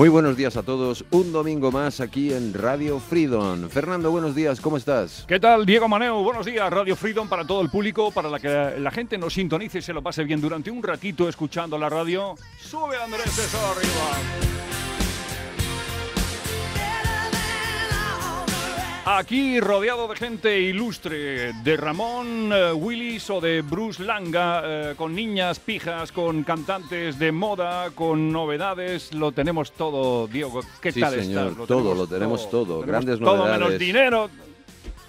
Muy buenos días a todos. Un domingo más aquí en Radio Freedom. Fernando, buenos días. ¿Cómo estás? ¿Qué tal, Diego Maneo? Buenos días. Radio Freedom para todo el público, para la que la gente nos sintonice y se lo pase bien durante un ratito escuchando la radio. Sube Andrés, eso arriba. Aquí rodeado de gente ilustre, de Ramón eh, Willis o de Bruce Langa, eh, con niñas pijas, con cantantes de moda, con novedades, lo tenemos todo, Diego. ¿Qué Sí, tal señor, estás? todo, lo tenemos todo, Tenemos grandes todo novedades. menos dinero.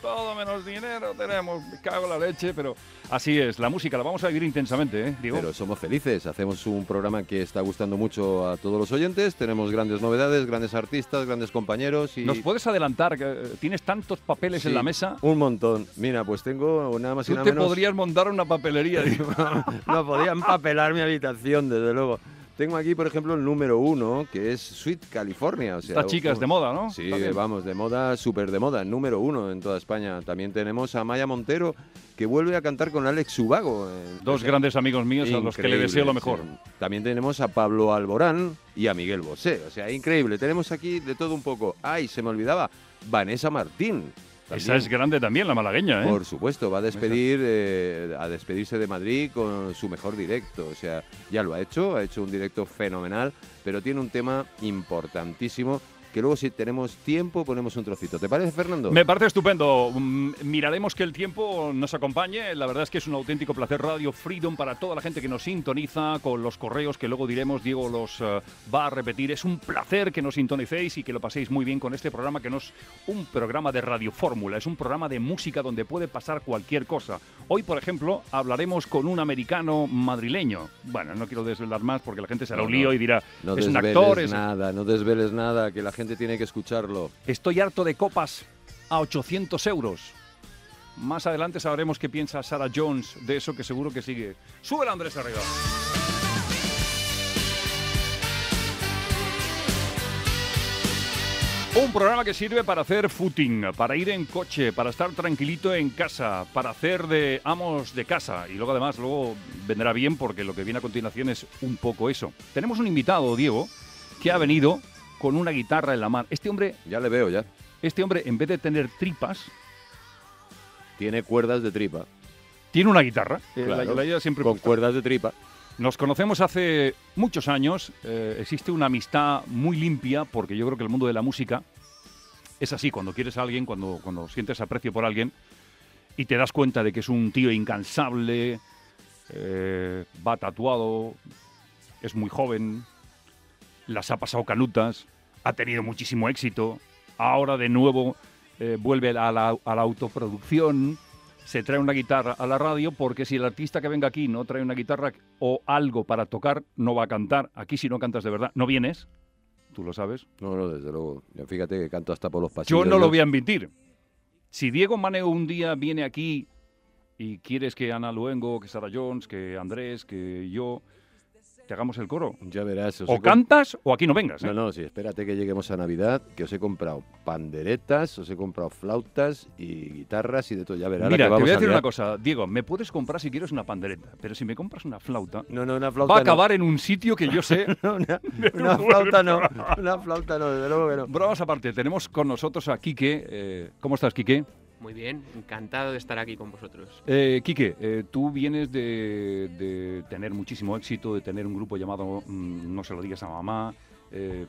Todo menos dinero tenemos, me cago en la leche, pero así es, la música la vamos a vivir intensamente, ¿eh? Diego. Pero somos felices. Hacemos un programa que está gustando mucho a todos los oyentes. Tenemos grandes novedades, grandes artistas, grandes compañeros y ¿Nos puedes adelantar? eh, ¿Tienes tantos papeles en Sí, la mesa? Un montón. Mira, pues tengo nada más y nada te menos. podrías montar una papelería, no podía empapelar mi habitación, desde luego. Tengo aquí, por ejemplo, el número uno, que es Sweet California. O sea, Estas chicas de moda, ¿no? Sí, También. vamos, de moda, súper de moda, número uno en toda España. También tenemos a Maya Montero, que vuelve a cantar con Alex Subago. eh, Dos grandes amigos míos a los que le deseo lo mejor. sí. También tenemos a Pablo Alborán y a Miguel Bosé. O sea, increíble. Tenemos aquí de todo un poco. Ay, se me olvidaba, Vanessa Martín. Esa es grande también, la malagueña, ¿eh? Por supuesto, va a despedir eh, a despedirse de Madrid con su mejor directo. O sea, ya lo ha hecho, ha hecho un directo fenomenal, pero tiene un tema importantísimo que luego si tenemos tiempo ponemos un trocito. ¿Te parece, Fernando? Me parece estupendo. Mm, Miraremos que el tiempo nos acompañe. La verdad es que es un auténtico placer Radio Freedom para toda la gente que nos sintoniza con los correos que luego diremos. Diego los eh, va a repetir. Es un placer que nos sintonicéis y que lo paséis muy bien con este programa que no es un programa de radio fórmula, es un programa de música donde puede pasar cualquier cosa. Hoy, por ejemplo, hablaremos con un americano madrileño. Bueno, no quiero desvelar más porque la gente será No, un lío y dirá, no es un actor, es nada, no desveles nada, que la gente tiene que escucharlo. Estoy harto de copas a 800 euros. Más adelante sabremos qué piensa Sarah Jones de eso que seguro que sigue. Sube Andrés arriba. Un programa que sirve para hacer footing, para ir en coche, para estar tranquilito en casa, para hacer de amos de casa. Y luego además, luego vendrá bien porque lo que viene a continuación es un poco eso. Tenemos un invitado, Diego, que ha venido con una guitarra en la mano. Este hombre Ya le veo, ya. este hombre, en vez de tener tripas, Tiene cuerdas de tripa. tiene una guitarra. Eh, Claro, la, siempre con puesta. cuerdas de tripa. Nos conocemos hace muchos años. eh, existe una amistad muy limpia porque yo creo que el mundo de la música es así. Cuando quieres a alguien, cuando, cuando sientes aprecio por alguien y te das cuenta de que es un tío incansable, eh, va tatuado, es muy joven, las ha pasado canutas, ha tenido muchísimo éxito, ahora de nuevo eh, vuelve a la, a la autoproducción, se trae una guitarra a la radio, porque si el artista que venga aquí no trae una guitarra o algo para tocar, no va a cantar. Aquí si no cantas de verdad, no vienes, tú lo sabes. No, no, desde luego. Fíjate que canto hasta por los pasillos. Yo no lo voy a admitir. Si Diego Maneo un día viene aquí y quieres que Ana Luengo, que Sara Jones, que Andrés, que yo te hagamos el coro, Ya verás. o cantas o aquí no vengas. ¿eh? No, no, sí, espérate que lleguemos a Navidad, que os he comprado panderetas, os he comprado flautas y guitarras y de todo. Ya verás. Mira, que te voy a decir una cosa, Diego, me puedes comprar si quieres una pandereta, pero si me compras una flauta, No, no, una flauta va a no. acabar en un sitio que yo sé. No, una, una flauta no, una flauta no, desde luego que no. Bromas aparte, tenemos con nosotros a Quique. eh, ¿Cómo estás, Quique? Muy bien, encantado de estar aquí con vosotros. Eh, Quique, eh, tú vienes de, tener muchísimo éxito, de tener un grupo llamado mm, No se lo digas a mamá. eh,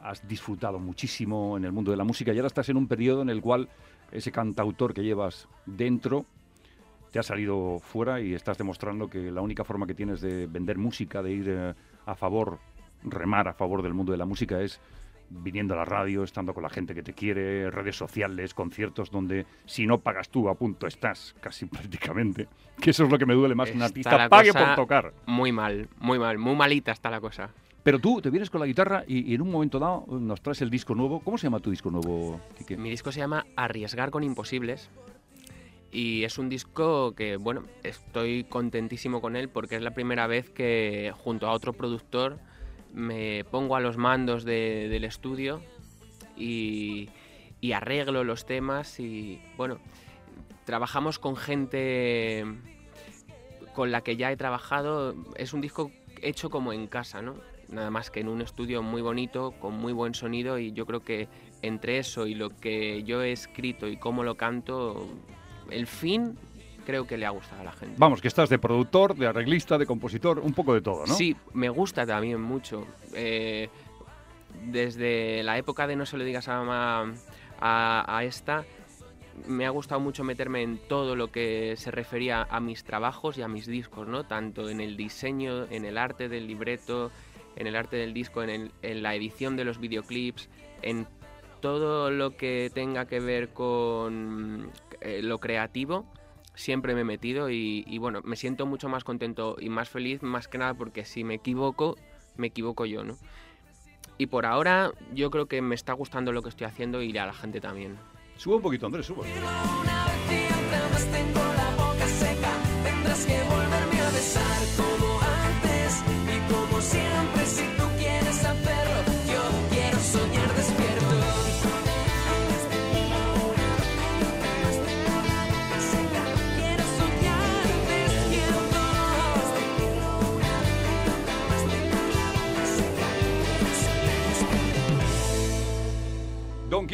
has disfrutado muchísimo en el mundo de la música y ahora estás en un periodo en el cual ese cantautor que llevas dentro te ha salido fuera y estás demostrando que la única forma que tienes de vender música, de ir eh, a favor, remar a favor del mundo de la música es viniendo a la radio, estando con la gente que te quiere, redes sociales, conciertos donde si no pagas tú a punto estás, casi prácticamente. Que eso es lo que me duele más, que un artista pague por tocar. Muy mal, muy mal, muy malita está la cosa. Pero tú te vienes con la guitarra y, y en un momento dado nos traes el disco nuevo. ¿Cómo se llama tu disco nuevo, Quique? Mi disco se llama Arriesgar con Imposibles y es un disco que, bueno, estoy contentísimo con él porque es la primera vez que junto a otro productor me pongo a los mandos de- del estudio y, y arreglo los temas y, bueno, trabajamos con gente con la que ya he trabajado. Es un disco hecho como en casa, ¿no? nada más que en un estudio muy bonito, con muy buen sonido y yo creo que entre eso y lo que yo he escrito y cómo lo canto, el fin creo que le ha gustado a la gente. Vamos, que estás de productor, de arreglista, de compositor, un poco de todo, ¿no? Sí, me gusta también mucho. Eh, desde la época de No se lo digas a mamá a, a esta, me ha gustado mucho meterme en todo lo que se refería a mis trabajos y a mis discos, ¿no? Tanto en el diseño, en el arte del libreto, en el arte del disco, en, el- en la edición de los videoclips, en todo lo que tenga que ver con eh, lo creativo, siempre me he metido y, y, bueno, me siento mucho más contento y más feliz, más que nada porque si me equivoco, me equivoco yo, ¿no? Y por ahora yo creo que me está gustando lo que estoy haciendo y a la gente también. Sube un poquito, Andrés, sube.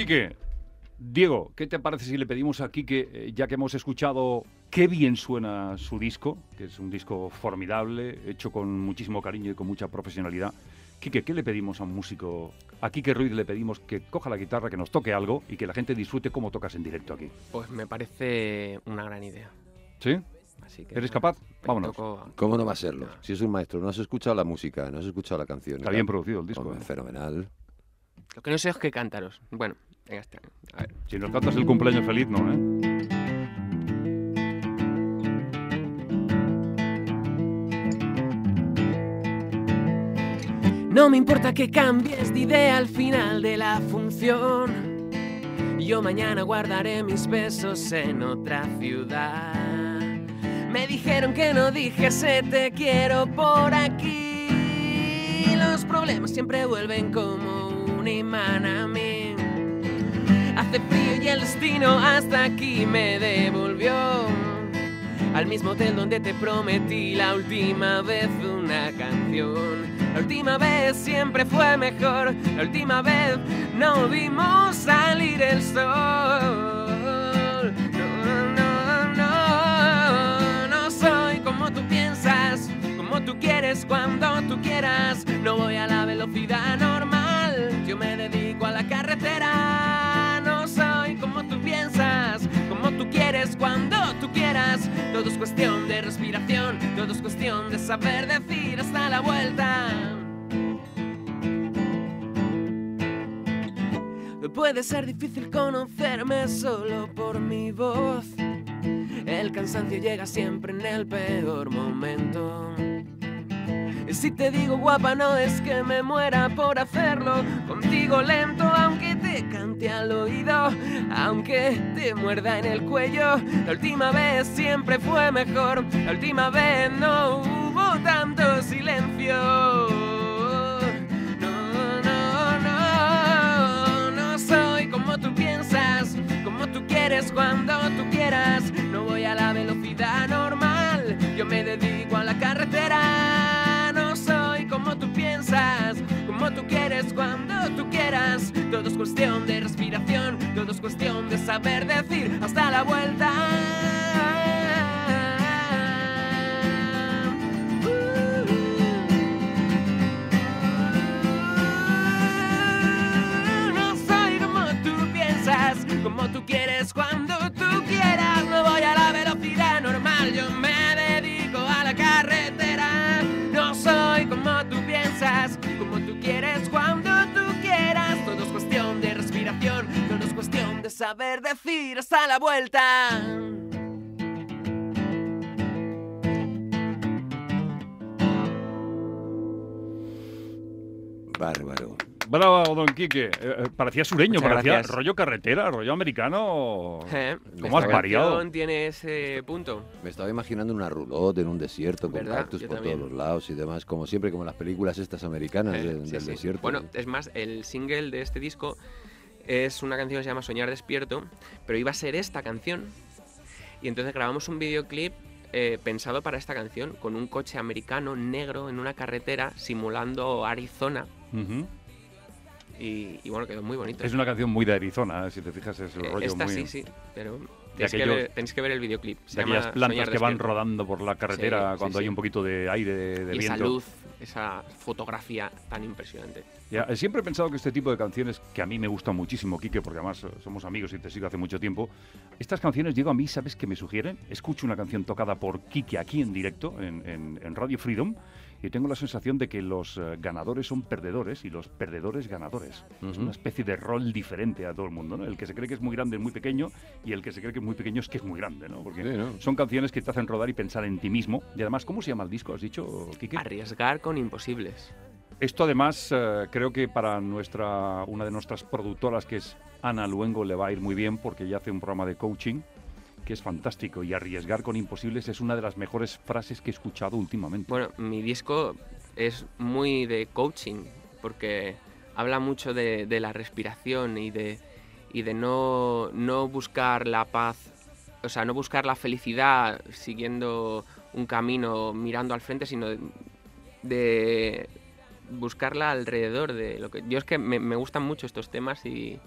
Quique, Diego, ¿qué te parece si le pedimos a Quique, eh, ya que hemos escuchado qué bien suena su disco, que es un disco formidable, hecho con muchísimo cariño y con mucha profesionalidad? Quique, ¿qué le pedimos a un músico? A Quique Ruiz le pedimos que coja la guitarra, que nos toque algo y que la gente disfrute cómo tocas en directo aquí. Pues me parece una gran idea. ¿Sí? Así que, ¿Eres capaz? Vámonos. toco- ¿Cómo no va a serlo? Si es un maestro, no has escuchado la música, no has escuchado la canción. Está bien producido el disco. Hombre, ¿eh? Fenomenal. Lo que no sé es qué cántaros. Bueno, venga, está. A ver. Si nos cantas el cumpleaños feliz, no, ¿eh? No me importa que cambies de idea al final de la función. Yo mañana guardaré mis besos en otra ciudad. Me dijeron que no dijese te quiero por aquí. Los problemas siempre vuelven como un imán a mí. Hace frío y el destino hasta aquí me devolvió. Al mismo hotel donde te prometí la última vez una canción. La última vez siempre fue mejor. La última vez no vimos salir el sol. No, no, no, no soy como tú piensas, como tú quieres cuando tú quieras. No voy a la velocidad normal, cuando tú quieras. Todo es cuestión de respiración, todo es cuestión de saber decir hasta la vuelta. Puede ser difícil conocerme solo por mi voz. El cansancio llega siempre en el peor momento. Y si te digo guapa, no es que me muera por hacerlo contigo lento, aunque te cante al oído, aunque te muerda en el cuello. La última vez siempre fue mejor, la última vez no hubo tanto silencio. No, no, no, no soy como tú piensas, como tú quieres cuando tú quieras. No voy a la velocidad tú quieres cuando tú quieras. Todo es cuestión de respiración, todo es cuestión de saber decir hasta la vuelta. No soy como tú piensas, como tú quieres cuando saber decir hasta la vuelta. Bárbaro. Bravo, don Quique. Eh, eh, parecía sureño, Muchas parecía gracias. rollo carretera, rollo americano. ¿Eh? ¿Cómo has variado? tiene ese punto. Me estaba imaginando una roulotte en un desierto con ¿Verdad? cactus Yo por también. todos los lados y demás, como siempre, como las películas estas americanas Eh, de- sí, del sí. desierto. Bueno, es más, el single de este disco es una canción que se llama Soñar Despierto, pero iba a ser esta canción. Y entonces grabamos un videoclip eh, pensado para esta canción, con un coche americano negro en una carretera simulando Arizona. Y, y bueno, quedó muy bonito. Es una canción muy de Arizona, si te fijas, es el Eh, rollo Esta muy... sí, sí, pero tenéis, que aquellos- ver, tenéis que ver el videoclip. Se de aquellas llama plantas Soñar que van despierto. rodando por la carretera Sí, sí, cuando hay sí. un poquito de aire, de, de Y esa viento. luz, esa fotografía tan impresionante. Ya, siempre he pensado que este tipo de canciones, que a mí me gustan muchísimo, Quique, porque además somos amigos y te sigo hace mucho tiempo, estas canciones, digo, a mí, ¿sabes qué me sugieren? Escucho una canción tocada por Quique aquí en directo, en, en- en Radio Freedom, y tengo la sensación de que los eh, ganadores son perdedores y los perdedores ganadores. Es una especie de rol diferente a todo el mundo, ¿no? El que se cree que es muy grande es muy pequeño y el que se cree que es muy pequeño es que es muy grande, ¿no? Porque Sí, ¿no? son canciones que te hacen rodar y pensar en ti mismo. Y además, ¿cómo se llama el disco? ¿Has dicho, Quique? Arriesgar con imposibles. Esto además eh, creo que para nuestra una de nuestras productoras que es Ana Luengo le va a ir muy bien porque ella hace un programa de coaching que es fantástico y arriesgar con imposibles es una de las mejores frases que he escuchado últimamente. Bueno, mi disco es muy de coaching, porque habla mucho de, de la respiración y de, y de no, no buscar la paz, o sea, no buscar la felicidad siguiendo un camino mirando al frente, sino de, de buscarla alrededor de lo que... Yo es que me, me gustan mucho estos temas y,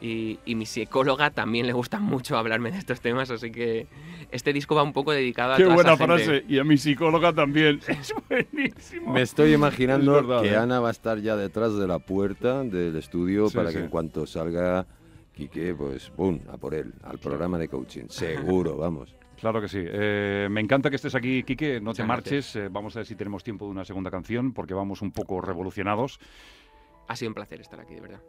y, y mi psicóloga también le gusta mucho hablarme de estos temas, así que este disco va un poco dedicado a Qué toda buena esa gente. frase y a mi psicóloga también. Es buenísimo. Me estoy imaginando Es verdad, que ¿eh? Ana va a estar ya detrás de la puerta del estudio Sí, para sí. que en cuanto salga Quique, pues ¡pum! a por él, al programa de coaching. Seguro, vamos. Claro que sí. Eh, me encanta que estés aquí, Quique. No te marches. Eh, vamos a ver si tenemos tiempo de una segunda canción porque vamos un poco revolucionados. Ha sido un placer estar aquí, de verdad.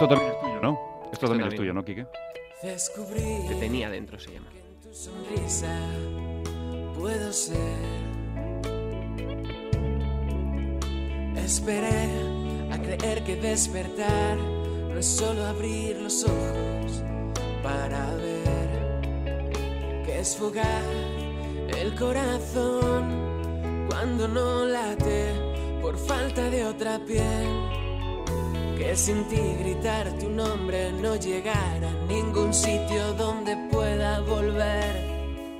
Esto también es tuyo, ¿no? Esto, también, es también. tuyo, ¿no, Quique? Descubrí Te tenía dentro, se llama. que en tu sonrisa puedo ser. Esperé a creer que despertar no es solo abrir los ojos para ver que es fugar el corazón cuando no late por falta de otra piel. Que sin ti gritar tu nombre no llegar a ningún sitio donde pueda volver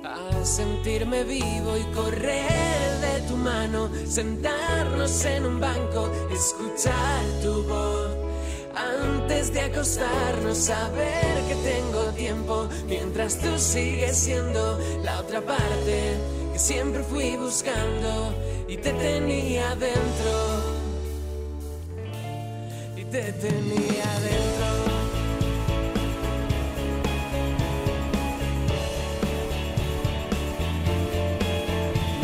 a sentirme vivo y correr de tu mano, sentarnos en un banco, escuchar tu voz. Antes de acostarnos, saber que tengo tiempo mientras tú sigues siendo la otra parte que siempre fui buscando y te tenía dentro te tenía dentro.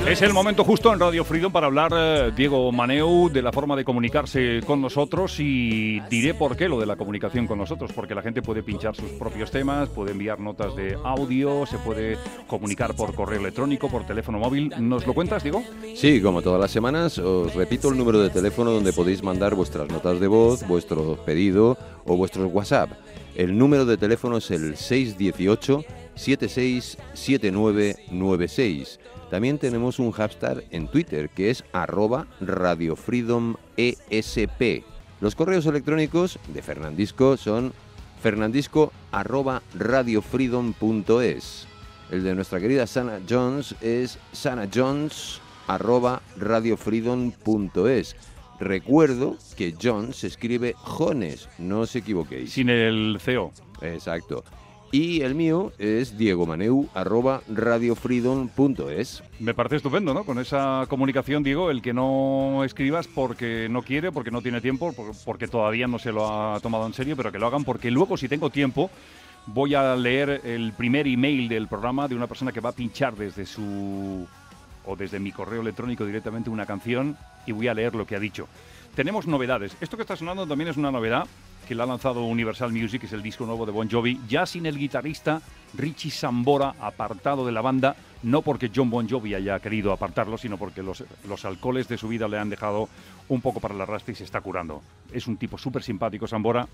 Es el momento justo en Radio Freedom para hablar, eh, Diego Maneu, de la forma de comunicarse con nosotros y diré por qué lo de la comunicación con nosotros, porque la gente puede pinchar sus propios temas, puede enviar notas de audio, se puede comunicar por correo electrónico, por teléfono móvil. ¿Nos lo cuentas, Diego? Sí, como todas las semanas, os repito el número de teléfono donde podéis mandar vuestras notas de voz, vuestro pedido o vuestros WhatsApp. El número de teléfono es el 618 767996. También tenemos un hashtag en Twitter que es arroba Radio Freedom ESP. Los correos electrónicos de Fernandisco son fernandisco arroba radiofreedom.es. El de nuestra querida Sana Jones es sanajones arroba radiofreedom.es. Recuerdo que Jones se escribe Jones, no os equivoquéis. Sin el CEO. Exacto. Y el mío es diegomaneu arroba radiofreedom.es. Me parece estupendo, ¿no? Con esa comunicación, Diego, el que no escribas porque no quiere, porque no tiene tiempo, por- porque todavía no se lo ha tomado en serio, pero que lo hagan porque luego, si tengo tiempo, voy a leer el primer email del programa de una persona que va a pinchar desde su o desde mi correo electrónico directamente una canción y voy a leer lo que ha dicho. Tenemos novedades. Esto que está sonando también es una novedad que la ha lanzado Universal Music, es el disco nuevo de Bon Jovi, ya sin el guitarrista Richie Sambora apartado de la banda, no porque John Bon Jovi haya querido apartarlo, sino porque los, los alcoholes de su vida le han dejado un poco para la rastra y se está curando. Es un tipo súper simpático Sambora,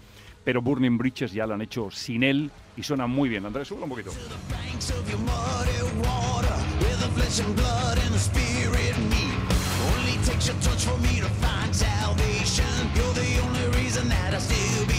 pero Burning Bridges ya lo han hecho sin él y suena muy bien. Andrés, sube un poquito. that I still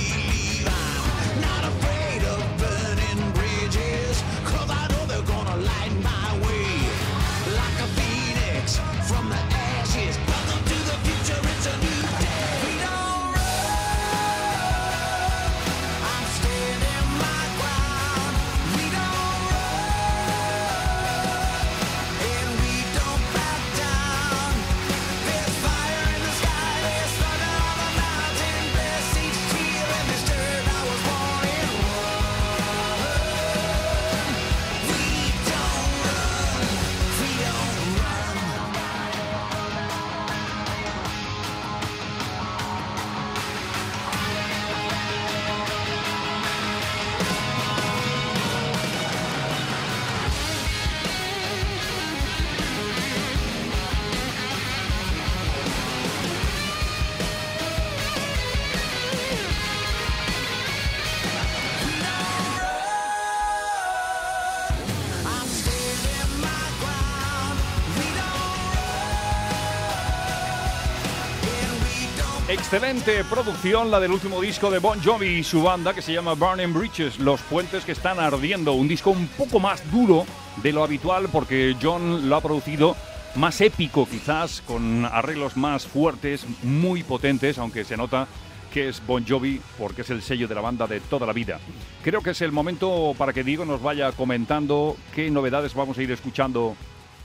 Excelente producción, la del último disco de Bon Jovi y su banda que se llama Burning Bridges, Los Puentes que están ardiendo. Un disco un poco más duro de lo habitual porque John lo ha producido más épico quizás, con arreglos más fuertes, muy potentes, aunque se nota que es Bon Jovi porque es el sello de la banda de toda la vida. Creo que es el momento para que Diego nos vaya comentando qué novedades vamos a ir escuchando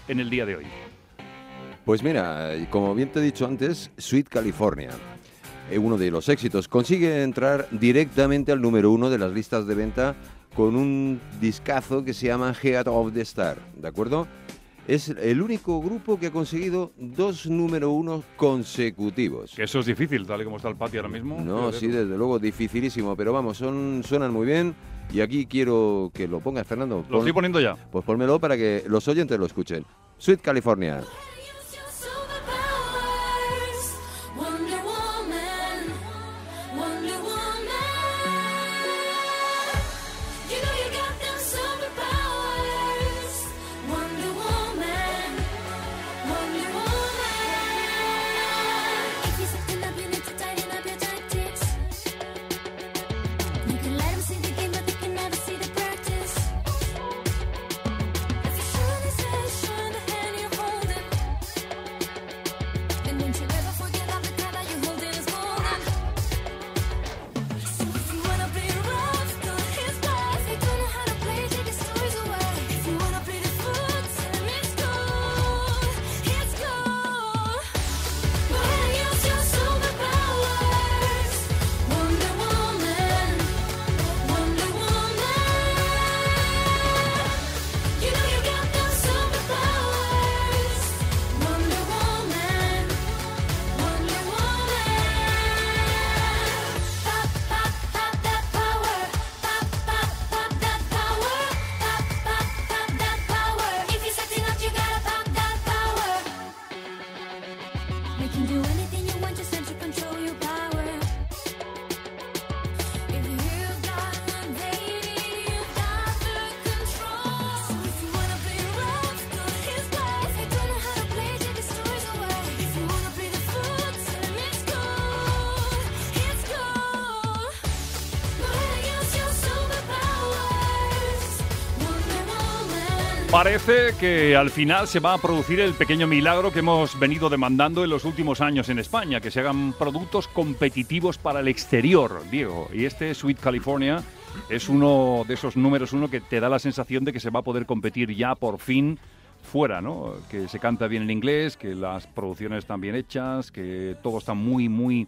en el día de hoy. Pues mira, como bien te he dicho antes, Sweet California, uno de los éxitos, consigue entrar directamente al número uno de las listas de venta con un discazo que se llama Head of the Star, ¿de acuerdo? Es el único grupo que ha conseguido dos número uno consecutivos. Que eso es difícil, tal y como está el patio ahora mismo. No, sí, desde luego, dificilísimo, pero vamos, son, suenan muy bien y aquí quiero que lo pongas, Fernando. Lo estoy poniendo ya. Pues pónmelo para que los oyentes lo escuchen. Sweet California. Parece que al final se va a producir el pequeño milagro que hemos venido demandando en los últimos años en España, que se hagan productos competitivos para el exterior, Diego. Y este Sweet California es uno de esos números uno que te da la sensación de que se va a poder competir ya por fin fuera, ¿no? Que se canta bien en inglés, que las producciones están bien hechas, que todo está muy, muy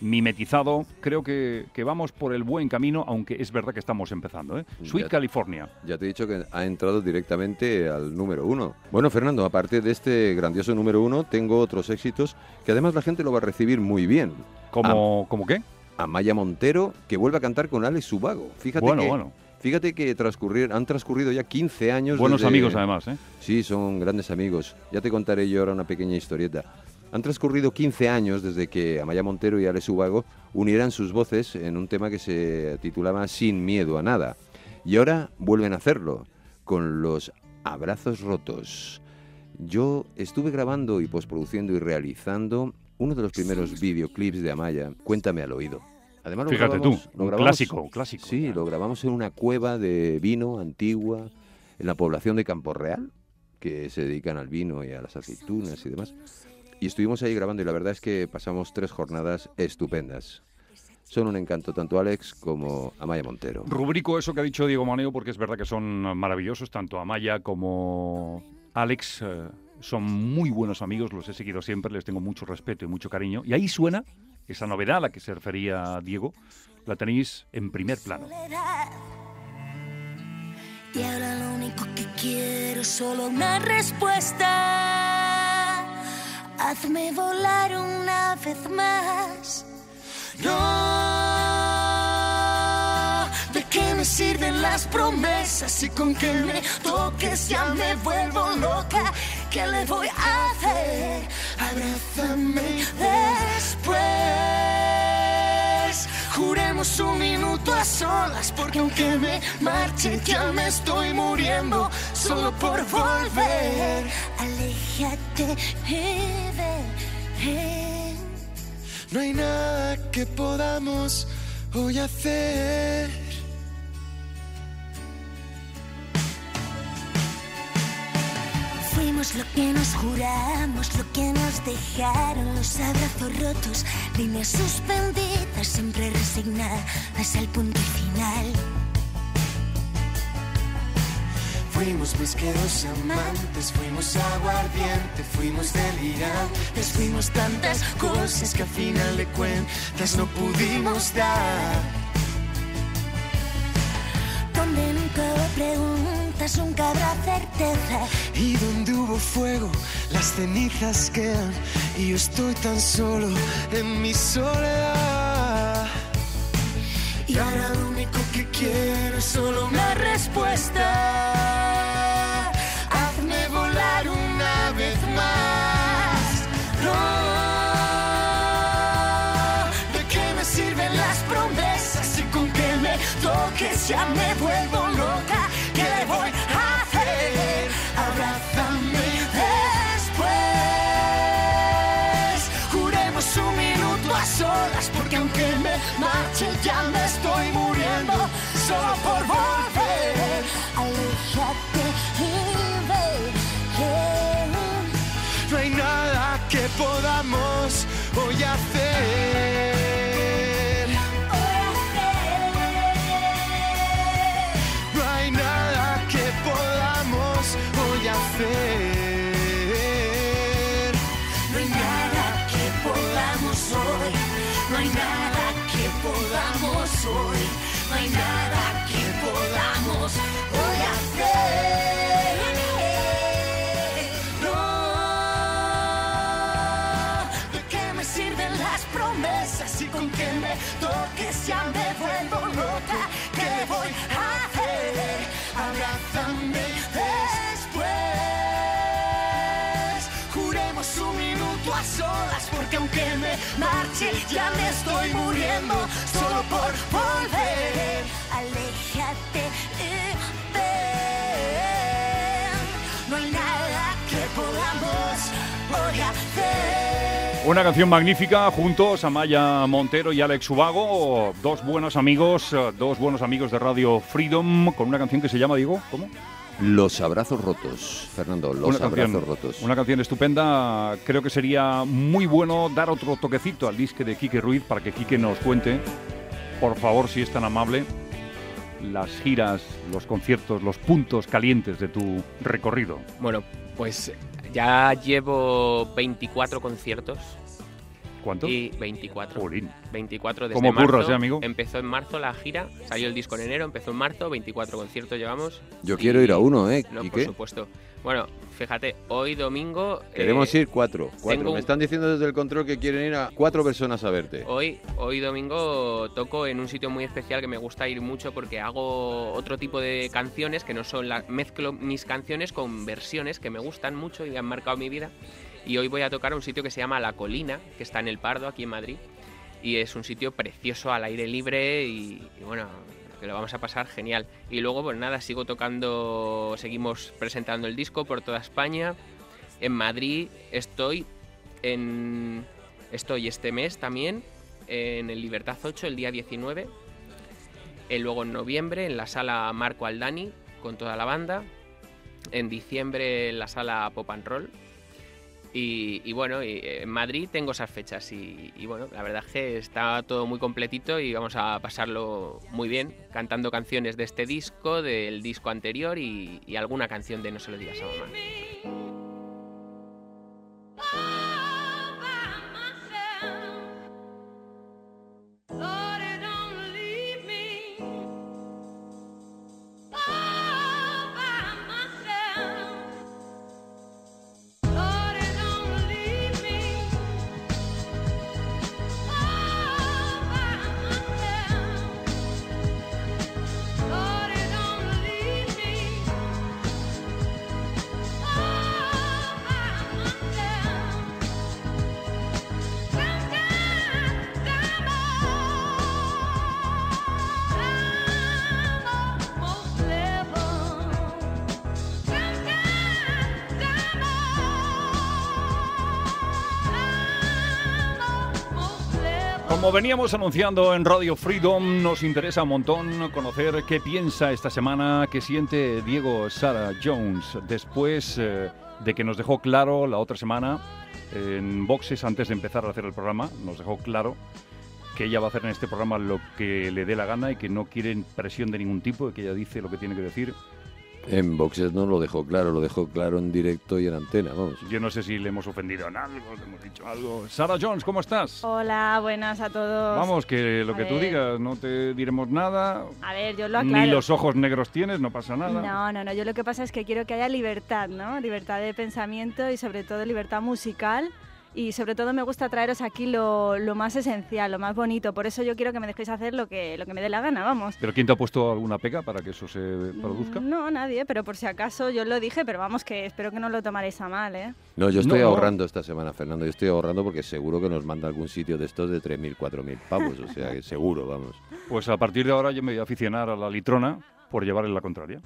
mimetizado. Creo que, que vamos por el buen camino, aunque es verdad que estamos empezando, ¿eh? Sweet Ya- California. Ya te he dicho que ha entrado directamente al número uno. Bueno, Fernando, aparte de este grandioso número uno, tengo otros éxitos que además la gente lo va a recibir muy bien. ¿Cómo, ¿cómo qué? Amaya Montero, que vuelve a cantar con Alex Subago. Fíjate Bueno, que, bueno. Fíjate que transcurrir, han transcurrido ya 15 años. Buenos desde- amigos además, ¿eh? Sí, son grandes amigos. Ya te contaré yo ahora una pequeña historieta. Han transcurrido 15 años desde que Amaya Montero y Alex Ubago unieran sus voces en un tema que se titulaba Sin miedo a nada. Y ahora vuelven a hacerlo con los abrazos rotos. Yo estuve grabando y postproduciendo y realizando uno de los primeros videoclips de Amaya, Cuéntame al oído. Además, lo Fíjate grabamos- tú, lo un grabamos- clásico, un clásico. Sí, lo grabamos en una cueva de vino antigua en la población de Campo Real, que se dedican al vino y a las aceitunas y demás. Y estuvimos ahí grabando y la verdad es que pasamos tres jornadas estupendas. Son un encanto tanto Alex como Amaya Montero. Rubrico eso que ha dicho Diego Maneo porque es verdad que son maravillosos, tanto Amaya como Alex. eh, son muy buenos amigos, los he seguido siempre, les tengo mucho respeto y mucho cariño. Y ahí suena esa novedad a la que se refería Diego, la tenéis en primer plano. Y ahora lo único que quiero es solo una respuesta. Hazme volar una vez más. No, ¿de qué me sirven las promesas si con que me toques ya me vuelvo loca? ¿Qué le voy a hacer? Abrázame después. Un minuto a solas, porque aunque me marche ya me estoy muriendo solo por volver. Aléjate y. No hay nada que podamos hoy hacer. Fuimos lo que nos juramos, lo que nos dejaron los abrazos rotos, líneas suspendidas, siempre resignadas al punto final. Fuimos pesqueros amantes, fuimos aguardiente, fuimos delirantes, fuimos tantas cosas que al final de cuentas no pudimos dar. Donde nunca hubo preguntas, nunca habrá certeza. Y donde hubo fuego, las cenizas quedan. Y yo estoy tan solo en mi soledad. Y ahora lo único que quiero es solo una respuesta. Hazme volar una vez más. No, ¿de qué me sirven las promesas? Y con que me toques ya me vuelvo loca. Marche ya me estoy muriendo. Solo por volver. Aléjate y ve. No hay nada que podamos hoy hacer. Ya me estoy muriendo. Solo por volver. Aléjate. No hay nada que podamos hoy. Una canción magnífica juntos, Amaya Montero y Alex Ubago, dos buenos amigos, dos buenos amigos de Radio Freedom, con una canción que se llama, digo, ¿cómo? Los abrazos rotos, Fernando, los una abrazos canción, rotos. Una canción estupenda. Creo que sería muy bueno dar otro toquecito al disque de Quique Ruiz para que Quique nos cuente, por favor, si es tan amable, las giras, los conciertos, los puntos calientes de tu recorrido. Bueno, pues ya llevo 24 conciertos. ¿Cuánto? Y 24. Jolín. 24 desde ¿Cómo curras, marzo. eh, amigo? Empezó en marzo la gira, salió el disco en enero, empezó en marzo, 24 conciertos llevamos. Yo y- quiero ir a uno, ¿eh, No, por Quique? supuesto. Bueno, fíjate, hoy domingo... eh, Queremos ir cuatro. cuatro. Me están diciendo desde el control que quieren ir a cuatro personas a verte. Hoy, hoy domingo toco en un sitio muy especial que me gusta ir mucho porque hago otro tipo de canciones que no son las mezclo mis canciones con versiones que me gustan mucho y han marcado mi vida. Y hoy voy a tocar un sitio que se llama La Colina, que está en el Pardo, aquí en Madrid. Y es un sitio precioso al aire libre y, y bueno, que lo vamos a pasar genial. Y luego, pues nada, sigo tocando, seguimos presentando el disco por toda España. En Madrid estoy en estoy este mes también en el Libertad 8 el día 19. Eh, luego en noviembre en la sala Marco Aldani con toda la banda. En diciembre en la sala Pop and Roll. Y, y bueno, y, eh, en Madrid tengo esas fechas y, y bueno, la verdad es que está todo muy completito y vamos a pasarlo muy bien cantando canciones de este disco, del disco anterior y, y alguna canción de No se lo digas a mamá. Veníamos anunciando en Radio Freedom, nos interesa un montón conocer qué piensa esta semana, qué siente Diego Sara Jones después eh, de que nos dejó claro la otra semana en boxes antes de empezar a hacer el programa, nos dejó claro que ella va a hacer en este programa lo que le dé la gana y que no quiere presión de ningún tipo y que ella dice lo que tiene que decir. En boxes no lo dejó claro, lo dejó claro en directo y en antena, vamos. Yo no sé si le hemos ofendido en algo, le hemos dicho algo. Sara Jones, ¿cómo estás? Hola, buenas a todos. Vamos, que lo A que tú digas, no te diremos nada. A ver, yo lo aclaro. Ni los ojos negros tienes, no pasa nada. No, no, no. Yo lo que pasa es que quiero que haya libertad, ¿no? Libertad de pensamiento y sobre todo libertad musical. Y sobre todo me gusta traeros aquí lo, lo más esencial, lo más bonito. Por eso yo quiero que me dejéis hacer lo que, lo que me dé la gana, vamos. ¿Pero quién te ha puesto alguna pega para que eso se produzca? Mm, No, nadie, pero por si acaso yo lo dije, pero vamos, que espero que no lo tomaréis a mal, ¿eh? No, yo estoy No, no. ahorrando esta semana, Fernando. Yo estoy ahorrando porque seguro que nos manda algún sitio de estos de 3.000, 4.000 pavos. O sea, que seguro, vamos. Pues a partir de ahora yo me voy a aficionar a la litrona por llevarle la contraria.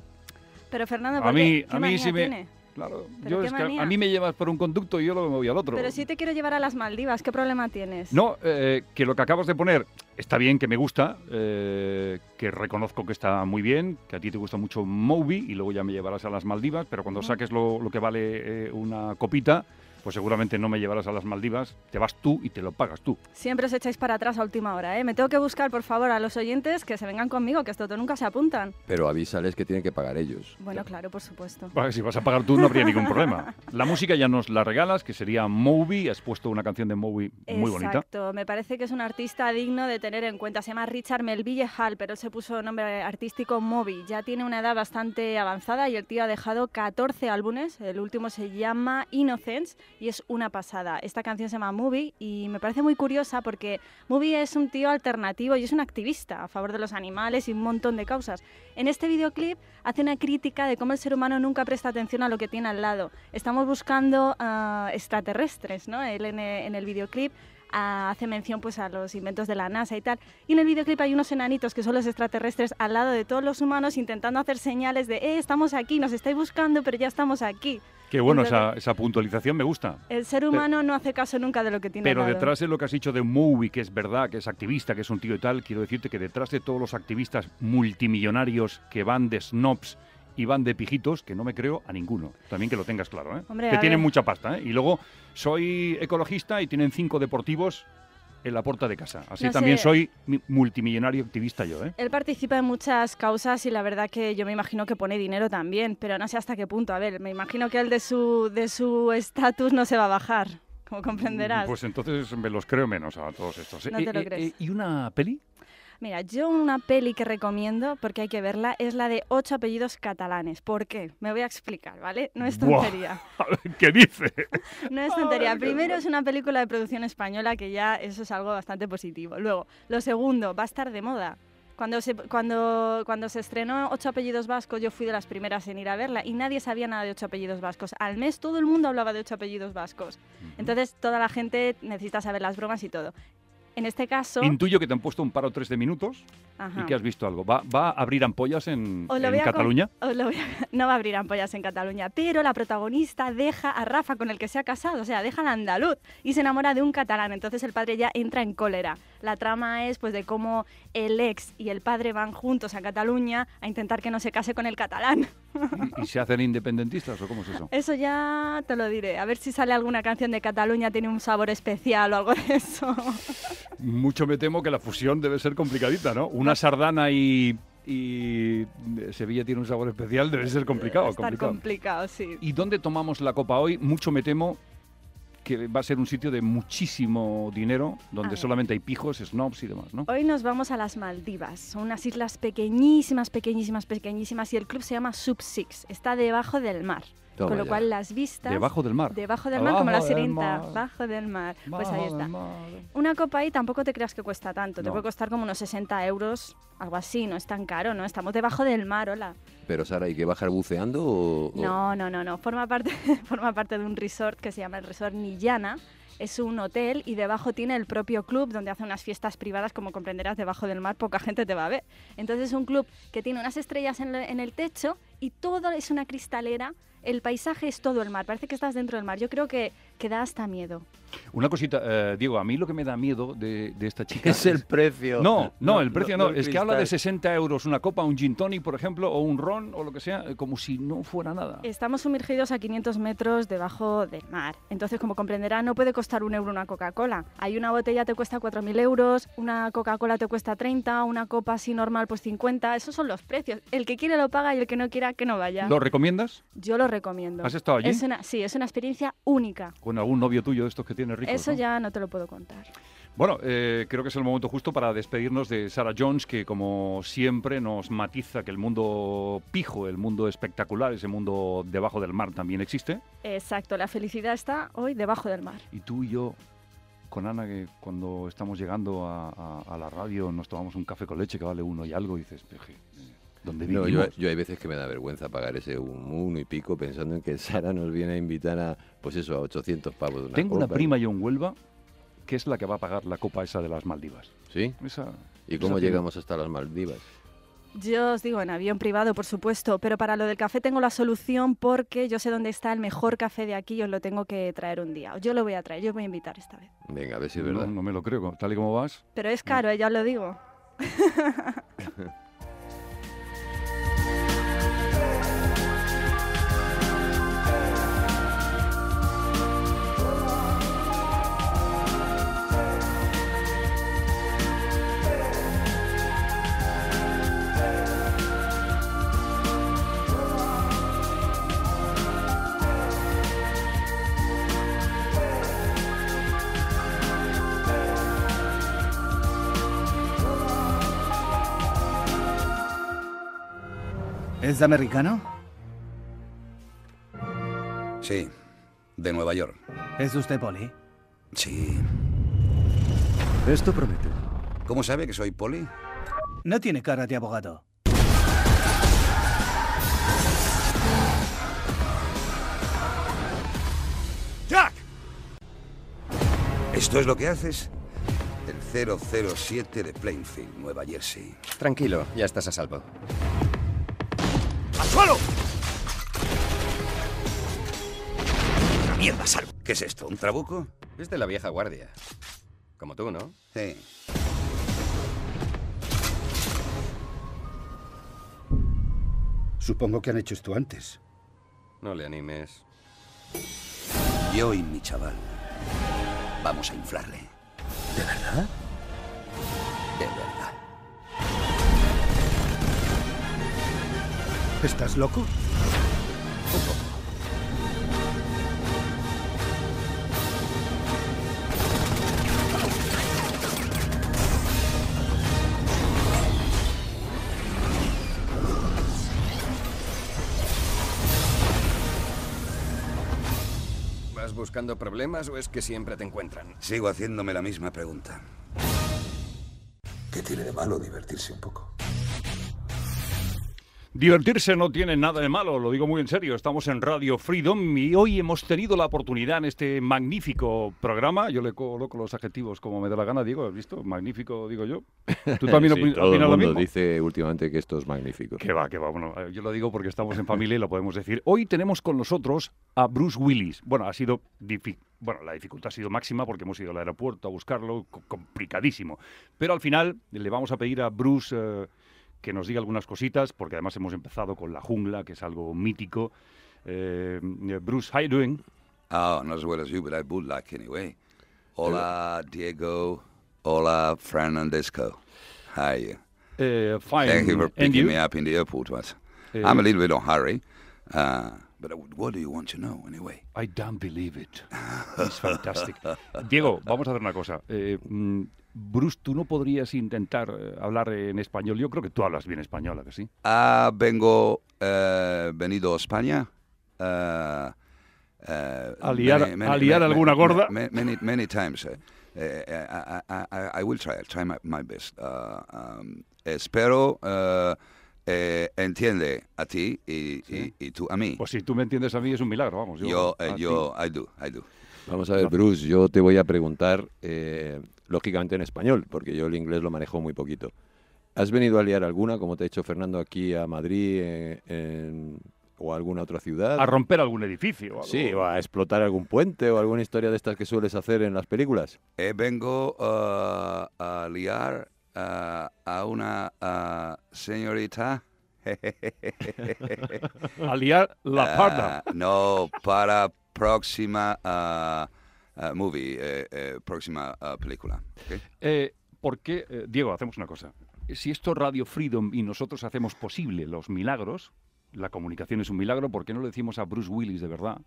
Pero Fernando, A ¿por mí- qué? ¿Qué a mí sí me- tiene? Claro, ¿Pero yo es que a- mí me llevas por un conducto y yo lo me voy al otro. Pero si te quiero llevar a las Maldivas, ¿qué problema tienes? No, eh, que lo que acabas de poner está bien, que me gusta, eh, que reconozco que está muy bien, que a ti te gusta mucho Moby y luego ya me llevarás a las Maldivas, pero cuando saques lo, lo que vale eh, una copita, pues seguramente no me llevarás a las Maldivas, te vas tú y te lo pagas tú. Siempre os echáis para atrás a última hora, ¿eh? Me tengo que buscar, por favor, a los oyentes que se vengan conmigo, que esto nunca se apuntan. Pero avísales que tienen que pagar ellos. Bueno, claro, por supuesto. Si vas a pagar tú no habría ningún problema. La música ya nos la regalas, que sería Moby, has puesto una canción de Moby muy bonita. Exacto, me parece que es un artista digno de tener en cuenta. Se llama Richard Melville Hall, pero él se puso nombre artístico Moby. Ya tiene una edad bastante avanzada y el tío ha dejado 14 álbumes. El último se llama Innocence y es una pasada. Esta canción se llama Movie y me parece muy curiosa porque Movie es un tío alternativo y es un activista a favor de los animales y un montón de causas. En este videoclip hace una crítica de cómo el ser humano nunca presta atención a lo que tiene al lado. Estamos buscando ah, extraterrestres, ¿no? Él en el, en el videoclip hace mención pues a los inventos de la NASA y tal. Y en el videoclip hay unos enanitos que son los extraterrestres al lado de todos los humanos intentando hacer señales de, eh, estamos aquí, nos estáis buscando, pero ya estamos aquí. Qué bueno, Entonces- esa, esa puntualización me gusta. El ser humano no hace caso nunca de lo que tiene Pero lado. detrás de lo que has dicho de Moby, que es verdad, que es activista, que es un tío y tal, quiero decirte que detrás de todos los activistas multimillonarios que van de snobs y van de pijitos, que no me creo a ninguno. También que lo tengas claro, ¿eh? Hombre, que tienen ver. mucha pasta, ¿eh? Y luego soy ecologista y tienen cinco deportivos en la puerta de casa. Así No también sé. soy mi- multimillonario activista yo, ¿eh? Él participa en muchas causas y la verdad que yo me imagino que pone dinero también, pero no sé hasta qué punto. A ver, me imagino que él de su de su estatus no se va a bajar, como comprenderás. Pues entonces me los creo menos a todos estos. ¿eh? Te Eh, lo eh, crees. eh, ¿Y una peli? Mira, yo una peli que recomiendo, porque hay que verla, es la de ocho apellidos catalanes. ¿Por qué? Me voy a explicar, ¿vale? No es tontería. ¿Qué dice? No es tontería. Primero es una película de producción española que ya eso es algo bastante positivo. Luego, lo segundo, va a estar de moda. Cuando se, cuando, cuando se estrenó Ocho Apellidos Vascos, yo fui de las primeras en ir a verla y nadie sabía nada de Ocho Apellidos Vascos. Al mes todo el mundo hablaba de Ocho Apellidos Vascos. Entonces toda la gente necesita saber las bromas y todo. En este caso... Intuyo que te han puesto un par o tres de minutos Ajá. y que has visto algo. ¿Va, va a abrir ampollas en, en a Cataluña? a- no va a abrir ampollas en Cataluña, pero la protagonista deja a Rafa con el que se ha casado, o sea, deja al andaluz y se enamora de un catalán. Entonces el padre ya entra en cólera. La trama es pues de cómo el ex y el padre van juntos a Cataluña a intentar que no se case con el catalán. ¿Y, y se hacen independentistas o cómo es eso? Eso ya te lo diré. A ver si sale alguna canción de Cataluña tiene un sabor especial o algo de eso. Mucho me temo que la fusión debe ser complicadita, ¿no? Una sardana y, y Sevilla tiene un sabor especial, debe ser complicado. A estar complicado. complicado, sí. ¿Y dónde tomamos la copa hoy? Mucho me temo que va a ser un sitio de muchísimo dinero, donde solamente hay pijos, snobs y demás, ¿no? Hoy nos vamos a las Maldivas. Son unas islas pequeñísimas, pequeñísimas, pequeñísimas y el club se llama Sub Six. Está debajo del mar. Toma con lo ya. cual las vistas... Debajo del mar. Debajo del mar, como la Abajo del sirenita. mar. Bajo del mar. Pues ahí está. Una copa ahí tampoco te creas que cuesta tanto. Te No. puede costar como unos 60 euros, algo así. No es tan caro, ¿no? Estamos debajo del mar, hola. Pero Sara, ¿hay que bajar buceando o...? o- No, no, no, no. Forma parte, forma parte de un resort que se llama el Resort Nillana. Es un hotel y debajo tiene el propio club donde hace unas fiestas privadas, como comprenderás, debajo del mar poca gente te va a ver. Entonces es un club que tiene unas estrellas en el techo y todo es una cristalera. El paisaje es todo el mar, parece que estás dentro del mar. Yo creo que que da hasta miedo. Una cosita, eh, Diego, a mí lo que me da miedo de, de esta chica Es el precio. No, no, el precio no. el es que habla de cristal. 60 euros una copa, un gin tonic, por ejemplo, o un ron, o lo que sea, eh, como si no fuera nada. Estamos sumergidos a 500 metros debajo del mar. Entonces, como comprenderá, no puede costar un euro una Coca-Cola. Hay una botella te cuesta 4.000 euros, una Coca-Cola te cuesta 30, una copa así normal pues 50. Esos son los precios. El que quiere lo paga y el que no quiera que no vaya. ¿Lo recomiendas? Yo lo recomiendo. ¿Has estado allí? Es una, sí, es una experiencia única. Con algún novio tuyo de estos que tiene ricos, Eso ¿no? ya no te lo puedo contar. Bueno, eh, creo que es el momento justo para despedirnos de Sarah Jones, que como siempre nos matiza que el mundo pijo, el mundo espectacular, ese mundo debajo del mar también existe. Exacto, la felicidad está hoy debajo del mar. Y tú y yo, con Ana, que cuando estamos llegando a, a- a la radio nos tomamos un café con leche que vale uno y algo, y dices, "Peje, ¿dónde No, yo, yo hay veces que me da vergüenza pagar ese un- uno y pico pensando en que Sara nos viene a invitar a, pues eso, a 800 pavos de una Tengo una prima yo en Huelva que es la que va a pagar la copa esa de las Maldivas. ¿Sí? Esa, ¿Y cómo llegamos hasta las Maldivas? Yo os digo, en avión privado, por supuesto, pero para lo del café tengo la solución porque yo sé dónde está el mejor café de aquí y os lo tengo que traer un día. Yo lo voy a traer, yo os voy a invitar esta vez. Venga, a ver si es No, verdad. no me lo creo, tal y como vas. Pero es caro, eh, ya os lo digo. ¿Es americano? Sí, de Nueva York. ¿Es usted poli? Sí. Esto promete. ¿Cómo sabe que soy poli? No tiene cara de abogado. ¡Jack! ¿Esto es lo que haces? El 007 de Plainfield, Nueva Jersey. Tranquilo, ya estás a salvo. ¡Al suelo! ¡Mierda, salvo! ¿Qué es esto? ¿Un trabuco? Es de la vieja guardia. Como tú, ¿no? Sí. Supongo que han hecho esto antes. No le animes. Yo y mi chaval. Vamos a inflarle. ¿De verdad? De verdad. ¿Estás loco? ¿Vas buscando problemas o es que siempre te encuentran? Sigo haciéndome la misma pregunta. ¿Qué tiene de malo divertirse un poco? Divertirse no tiene nada de malo, lo digo muy en serio. Estamos en Radio Freedom y hoy hemos tenido la oportunidad en este magnífico programa. Yo le coloco los adjetivos como me da la gana, Diego. ¿Has visto? Magnífico, digo yo. ¿Tú también Sí, opi- todo el opinas lo mismo? dice últimamente que esto es magnífico. Que va, que va. Bueno, yo lo digo porque estamos en familia y lo podemos decir. Hoy tenemos con nosotros a Bruce Willis. Bueno, ha sido difi- bueno, la dificultad ha sido máxima porque hemos ido al aeropuerto a buscarlo, co- complicadísimo. Pero al final le vamos a pedir a Bruce eh, que nos diga algunas cositas, porque además hemos empezado con La Jungla, que es algo mítico. Eh, Bruce, how you doing? Oh, not as well as you, but I would like anyway. Hola, Diego. Hola, Fernandesco. How are you? Eh, fine. Thank you for picking you? me up in the airport. What? Eh, I'm a little bit in a hurry. Uh, but uh, what do you want to know anyway? I don't believe it. It's fantastic. Diego, vamos a hacer una cosa. Eh, mm, Bruce, ¿tú no podrías intentar eh, hablar en español? Yo creo que tú hablas bien español, ¿a que sí? Ah, vengo, eh, venido a España. uh, uh, ¿A liar- a liar alguna gorda? Many, many, many times. eh. Eh, I, I, I, will try. I'll try my, my best. Uh, um, espero uh, eh, entiende a ti y, y, y tú a mí. Pues si tú me entiendes a mí es un milagro, vamos. Yo, eh, a yo, I do, I do. Vamos a ver, Bruce, yo te voy a preguntar, eh, lógicamente en español, porque yo el inglés lo manejo muy poquito. ¿Has venido a liar alguna, como te ha hecho Fernando aquí a Madrid, eh, en- o a alguna otra ciudad. A romper algún edificio. o algo. Sí, o a explotar algún puente o alguna historia de estas que sueles hacer en las películas. Eh, vengo ah, a liar ah, a una ah, señorita. A liar la parda. No, para próxima ah, movie, eh, eh, próxima película. Eh, ¿Por qué, eh, Diego, hacemos una cosa? Si esto es Radio Freedom y nosotros hacemos posible los milagros, la comunicación es un milagro, ¿por qué no le decimos a Bruce Willis de verdad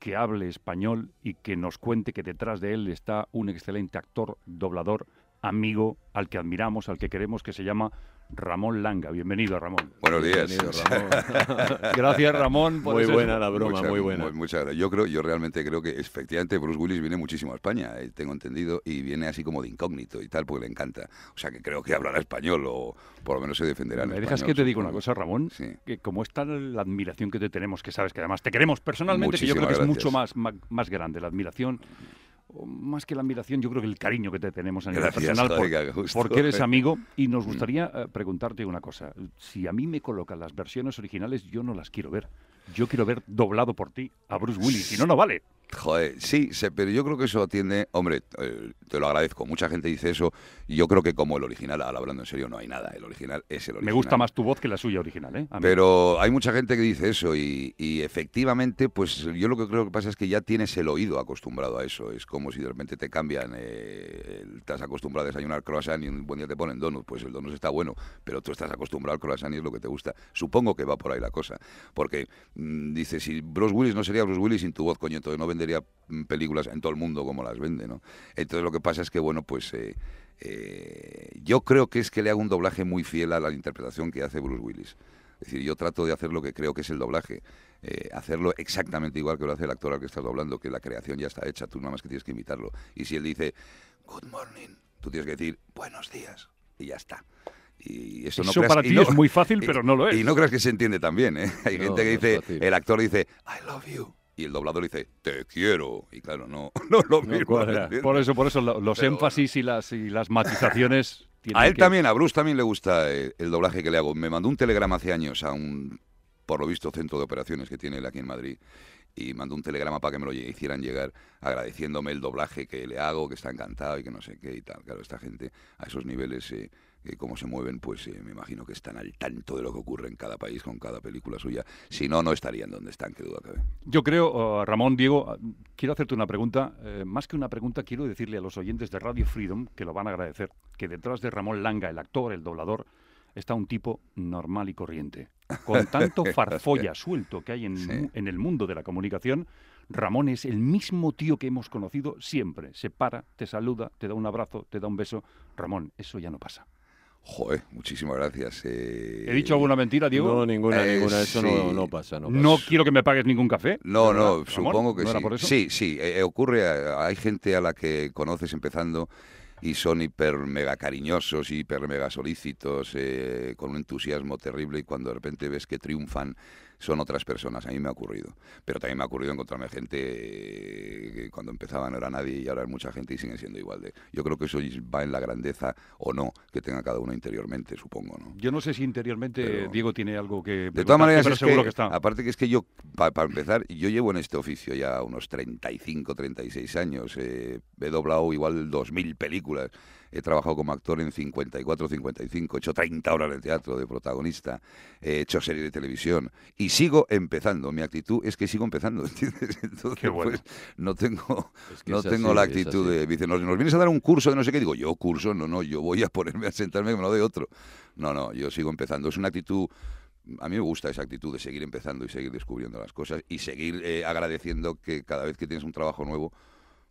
que hable español y que nos cuente que detrás de él está un excelente actor, doblador, amigo, al que admiramos, al que queremos, que se llama Ramón Langa? Bienvenido, Ramón. Buenos días. Bienvenido, Ramón. Gracias, Ramón. por Muy ese- buena la broma, Muchas- muy buena. mu- Muchas gracias. Yo creo, yo realmente creo que efectivamente Bruce Willis viene muchísimo a España, eh, tengo entendido, y viene así como de incógnito y tal, porque le encanta. O sea que creo que hablará español o por lo menos se defenderá en ¿Me dejas español, que te diga una cosa, Ramón? Sí. Que como está la admiración que te tenemos, que sabes que además te queremos personalmente, que yo creo que Muchísimas es mucho más, más, grande la admiración. Más que la admiración, yo creo que el cariño que te tenemos a nivel Gracias, personal, por- porque eres amigo. Y nos gustaría eh, preguntarte una cosa. Si a mí me colocan las versiones originales, yo no las quiero ver. Yo quiero ver doblado por ti a Bruce Willis. Si no, no vale. Joder, sí, sé, pero yo creo que eso atiende, hombre, eh, te lo agradezco, mucha gente dice eso, y yo creo que como el original, hablando en serio, no hay nada, el original es el original. Me gusta más tu voz que la suya original, ¿eh? Pero hay mucha gente que dice eso y, y efectivamente, pues yo lo que creo que pasa es que ya tienes el oído acostumbrado a eso. Es como si de repente te cambian, eh, estás acostumbrado a desayunar croissant y un buen día te ponen donut. Pues el donut está bueno, pero tú estás acostumbrado al croissant y es lo que te gusta. Supongo que va por ahí la cosa. Porque mm, dice, si Bruce Willis no sería Bruce Willis sin tu voz, coño, entonces no vendería mm, películas en todo el mundo como las vende, ¿no? Entonces lo que pasa es que, bueno, pues... eh, eh, yo creo que es que le hago un doblaje muy fiel a la interpretación que hace Bruce Willis. Es decir, yo trato de hacer lo que creo que es el doblaje, eh, hacerlo exactamente igual que lo hace el actor al que estás doblando, que la creación ya está hecha, tú nada más que tienes que imitarlo. Y si él dice, good morning, tú tienes que decir, buenos días, y ya está. Y eso, no Eso creas- para ti no- es muy fácil, pero no lo es. Y no creas que se entiende tan bien, ¿eh? Hay No, gente que dice, el actor dice, I love you, y el doblador dice, te quiero. Y claro, no, no es lo mismo. Por eso, por eso lo- los Pero énfasis y las, y las matizaciones. A él que- también, a Bruce también le gusta eh, el doblaje que le hago. Me mandó un telegrama hace años a un, por lo visto, centro de operaciones que tiene él aquí en Madrid. Y mandó un telegrama para que me lo hicieran llegar agradeciéndome el doblaje que le hago, que está encantado y que no sé qué y tal. Claro, esta gente a esos niveles, eh, eh, cómo se mueven, pues eh, me imagino que están al tanto de lo que ocurre en cada país con cada película suya. Si no, no estarían donde están, que duda cabe. Yo creo, uh, Ramón, Diego, uh, quiero hacerte una pregunta. eh, más que una pregunta, quiero decirle a los oyentes de Radio Freedom, que lo van a agradecer, que detrás de Ramón Langa, el actor, el doblador, está un tipo normal y corriente. Con tanto farfolla suelto que hay en, Sí. mu- en el mundo de la comunicación, Ramón es el mismo tío que hemos conocido siempre. Se para, te saluda, te da un abrazo, te da un beso. Ramón, eso ya no pasa. Joder, muchísimas gracias. eh, ¿He dicho alguna mentira, Diego? No, ninguna, Eh, ninguna. Eso sí. no, no pasa. No, quiero que me pagues ningún café. No, ¿verdad, no, Ramón? supongo que ¿No era sí. por eso? Sí, sí, eh, eh, ocurre, eh, hay gente a la que conoces empezando y son hiper mega cariñosos, hiper mega solícitos, eh, con un entusiasmo terrible y cuando de repente ves que triunfan son otras personas. A mí me ha ocurrido. Pero también me ha ocurrido encontrarme gente que cuando empezaba no era nadie y ahora es mucha gente y siguen siendo igual de... Yo creo que eso va en la grandeza o no que tenga cada uno interiormente, supongo, ¿no? Yo no sé si interiormente Pero- Diego tiene algo que. De todas maneras, pero es seguro que, que, está. aparte que es que yo, pa- para empezar, yo llevo en este oficio ya unos 35, 36 años. eh, he doblado igual 2.000 películas. He trabajado como actor en 54, 55. He hecho 30 horas de teatro de protagonista. He hecho series de televisión. Y sigo empezando. Mi actitud es que sigo empezando, ¿entiendes? Entonces, bueno. pues, no tengo, Es que no tengo así, la actitud de... Dice, nos, nos vienes a dar un curso de no sé qué. Digo, yo curso, no, no, yo voy a ponerme a sentarme que me lo doy otro. No, no, yo sigo empezando. Es una actitud a mí me gusta esa actitud de seguir empezando y seguir descubriendo las cosas y seguir eh, agradeciendo que cada vez que tienes un trabajo nuevo,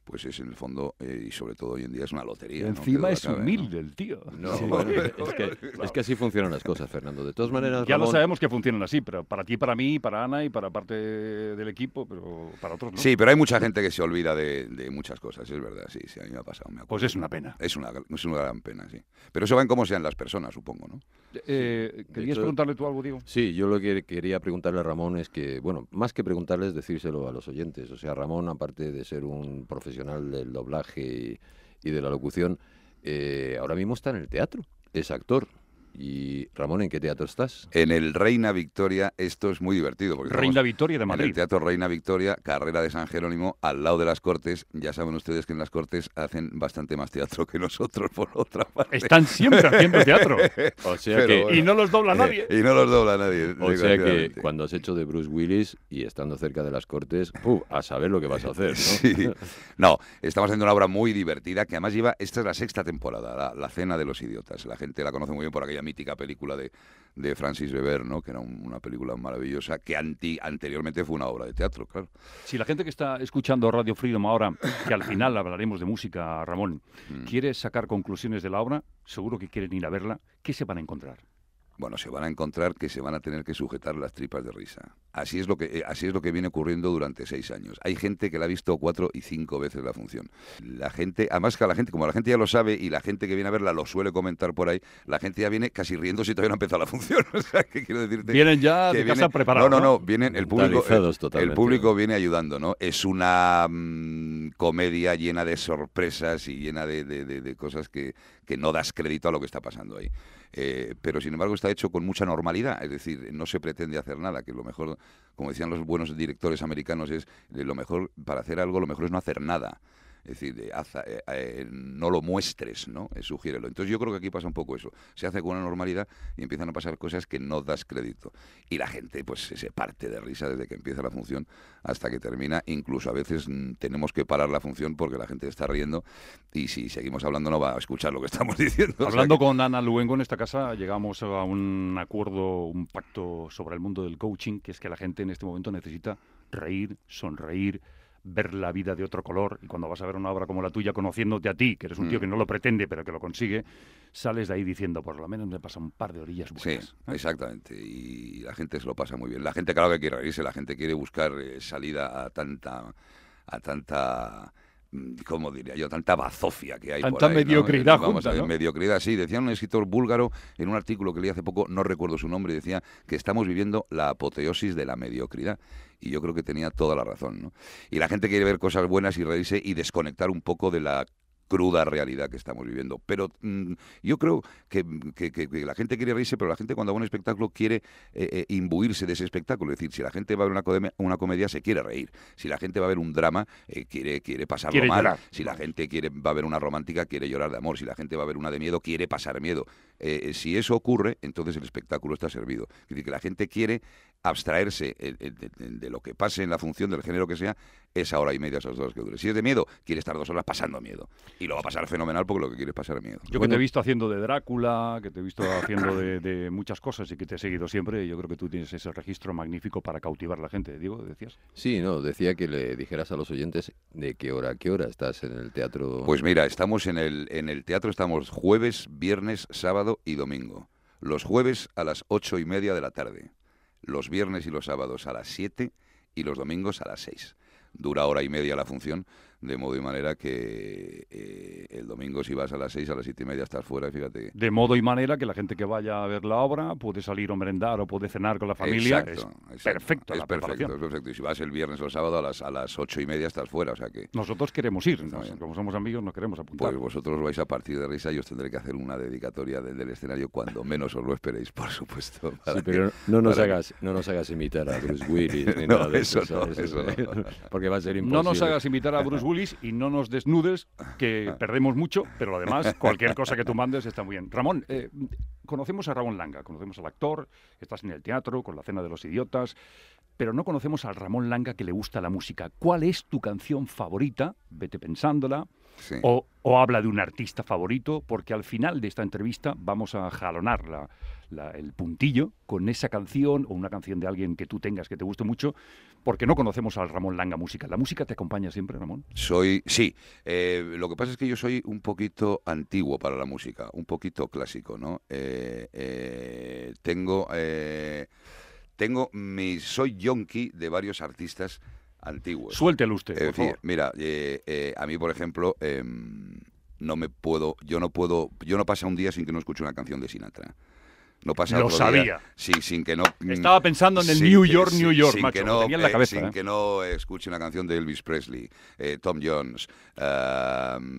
pues es en el fondo, eh, y sobre todo hoy en día, es una lotería. encima es cabe, ¿no? humilde el tío. No, Sí. bueno, es, que, es que así funcionan las cosas, Fernando. De todas maneras, Ya lo sabemos que funcionan así, pero para ti, para mí, para Ana y para parte del equipo, pero para otros no. Sí, pero hay mucha gente que se olvida de, de muchas cosas, es verdad, sí, sí, a mí me ha pasado. Me Pues es una pena. Es una, es una gran pena, sí. Pero eso va en cómo sean las personas, supongo, ¿no? Eh, ¿Querías hecho- preguntarle tú algo, Diego? Sí, yo lo que quería preguntarle a Ramón es que, bueno, más que preguntarles, decírselo a los oyentes. O sea, Ramón, aparte de ser un profesional del doblaje y, y de la locución, eh, ahora mismo está en el teatro. Es actor. Y Ramón, ¿en qué teatro estás? En el Reina Victoria, esto es muy divertido. Porque Reina Victoria de En Madrid. el Teatro Reina Victoria, carrera de San Jerónimo, al lado de las Cortes. Ya saben ustedes que en las Cortes hacen bastante más teatro que nosotros, por otra parte. Están siempre haciendo teatro. O sea Pero que- bueno. Y no los dobla nadie. Y no los dobla nadie. O sea que cuando has hecho de Bruce Willis y estando cerca de las cortes, ¡puf! a saber lo que vas a hacer, ¿no? Sí. No, estamos haciendo una obra muy divertida que además lleva, esta es la sexta temporada, la, la Cena de los Idiotas. La gente la conoce muy bien por aquella mítica película de, de Francis Weber, ¿no? que era un- una película maravillosa que anti, anteriormente fue una obra de teatro, claro. Si la gente que está escuchando Radio Freedom ahora, que al final hablaremos de música, Ramón, Mm. quiere sacar conclusiones de la obra, seguro que quieren ir a verla, ¿qué se van a encontrar? Bueno, se van a encontrar que se van a tener que sujetar las tripas de risa. Así es lo que eh, así es lo que viene ocurriendo durante seis años. Hay gente que la ha visto cuatro y cinco veces la función. La gente, además que la gente, como la gente ya lo sabe y la gente que viene a verla lo suele comentar por ahí, la gente ya viene casi riéndose y todavía no ha empezado la función. O sea, que quiero decirte Vienen ya que de casa preparados, No, no, ¿no? no, vienen el público. El, público viene ayudando, ¿no? Es una mm, comedia llena de sorpresas y llena de, de- de- de cosas que, que no das crédito a lo que está pasando ahí. Eh, pero sin embargo está hecho con mucha normalidad, es decir, no se pretende hacer nada, que lo mejor, como decían los buenos directores americanos, es eh, lo mejor para hacer algo, lo mejor es no hacer nada. Es decir, eh, haz- eh, eh, no lo muestres, ¿no? Eh, sugiérelo. Entonces yo creo que aquí pasa un poco eso. Se hace con una normalidad y empiezan a pasar cosas que no das crédito. Y la gente pues se- parte de risa desde que empieza la función hasta que termina. Incluso a veces mm, tenemos que parar la función porque la gente está riendo y si seguimos hablando no va a escuchar lo que estamos diciendo. O sea Hablando que- con Ana Luengo en esta casa, llegamos a un acuerdo, un pacto sobre el mundo del coaching, que es que la gente en este momento necesita reír, sonreír, ver la vida de otro color. Y cuando vas a ver una obra como la tuya, conociéndote a ti, que eres un tío Mm. que no lo pretende, pero que lo consigue, sales de ahí diciendo, por lo menos me pasa un par de orillas Sí, buenas. ¿eh? exactamente. Y la gente se lo pasa muy bien. La gente, claro que quiere reírse, la gente quiere buscar eh, salida a tanta, a tanta, mm, ¿cómo diría yo? Tanta bazofia que hay. por Tanta mediocridad Vamos junta, a ver, ¿no? mediocridad, sí. Decía un escritor búlgaro en un artículo que leí hace poco, no recuerdo su nombre, decía que estamos viviendo la apoteosis de la mediocridad. Y yo creo que tenía toda la razón, ¿no? Y la gente quiere ver cosas buenas y reírse y desconectar un poco de la cruda realidad que estamos viviendo. Pero mm, yo creo que, que- que- que la gente quiere reírse, pero la gente cuando va a un espectáculo quiere eh, eh, imbuirse de ese espectáculo. Es decir, si la gente va a ver una, comedia, se quiere reír. Si la gente va a ver un drama, eh, quiere, quiere pasarlo Quiere mal. llorar. Si la gente quiere, va a ver una romántica, quiere llorar de amor. Si la gente va a ver una de miedo, quiere pasar miedo. Eh, si eso ocurre, entonces el espectáculo está servido. Es decir, que la gente quiere abstraerse eh, eh, de, de- de lo que pase en la función del género que sea, esa hora y media, esas dos horas que dure. Si es de miedo, quiere estar dos horas pasando miedo. Y lo va a pasar fenomenal porque lo que quiere es pasar miedo. Yo que te he visto haciendo de Drácula, que te he visto haciendo de, de muchas cosas y que te he seguido siempre, yo creo que tú tienes ese registro magnífico para cautivar a la gente. Diego, decías. Sí, no, decía que le dijeras a los oyentes de qué hora, a qué hora estás en el teatro. Pues mira, estamos en el, en el teatro, estamos jueves, viernes, sábado y domingo. Los jueves a las ocho y media de la tarde, los viernes y los sábados a las siete y los domingos a las seis. Dura hora y media la función, de modo y manera que eh, el domingo si vas a las seis, a las siete y media estás fuera, fíjate. De modo y manera que la gente que vaya a ver la obra puede salir a merendar o puede cenar con la familia. Exacto, es exacto. perfecto Es la perfecto, preparación. es perfecto. Y si vas el viernes o el sábado a las, a las ocho y media estás fuera, o sea que... Nosotros queremos ir, como somos amigos nos queremos apuntar. Pues vosotros vais a partir de risa y os tendré que hacer una dedicatoria del, del escenario cuando menos os lo esperéis, por supuesto. Sí, pero no nos, hagas, no nos hagas imitar a Bruce Willis ni No, nada de eso no, no. Porque va a ser imposible. no nos hagas invitar a Bruce Willis y no nos desnudes, que perdemos mucho, pero además cualquier cosa que tú mandes está muy bien. Ramón, eh, conocemos a Ramón Langa, conocemos al actor, estás en el teatro con la cena de los idiotas, pero no conocemos al Ramón Langa que le gusta la música. ¿Cuál es tu canción favorita? Vete pensándola. Sí. O, o habla de un artista favorito, porque al final de esta entrevista vamos a jalonar la- la- el puntillo con esa canción o una canción de alguien que tú tengas que te guste mucho, porque no conocemos al Ramón Langa música. ¿La música te acompaña siempre, Ramón? Soy, sí. Eh, lo que pasa es que yo soy un poquito antiguo para la música, un poquito clásico, ¿no? Eh, eh, tengo, tengo mi, soy yonki de varios artistas antiguos. Suéltelo usted, Es por decir, favor. mira, eh, eh, a mí, por ejemplo, em, no me puedo, yo no puedo, yo no pasa un día sin que no escuche una canción de Sinatra. No pasa Lo otro día sabía. sin, sin que no... mm, Estaba pensando en el New que- York, New York, sin macho, que no, tenía en la eh, cabeza, sin ¿eh? que no escuche una canción de Elvis Presley, eh, Tom Jones,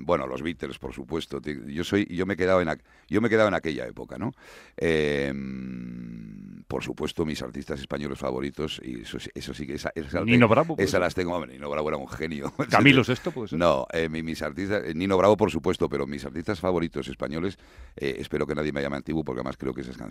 bueno, los Beatles, por supuesto. Yo soy, yo me he quedado en, yo me he quedado en aquella época, ¿no? Por supuesto, mis artistas españoles favoritos, y eso, sí- eso sí que esa, esa- Nino Bravo, puede Esa las tengo, hombre, Nino Bravo era un genio. Camilo Sesto, puede ser. No, mi- mis artistas, Nino Bravo por supuesto, pero mis artistas favoritos españoles, espero que nadie me llame antiguo porque además creo que esas canciones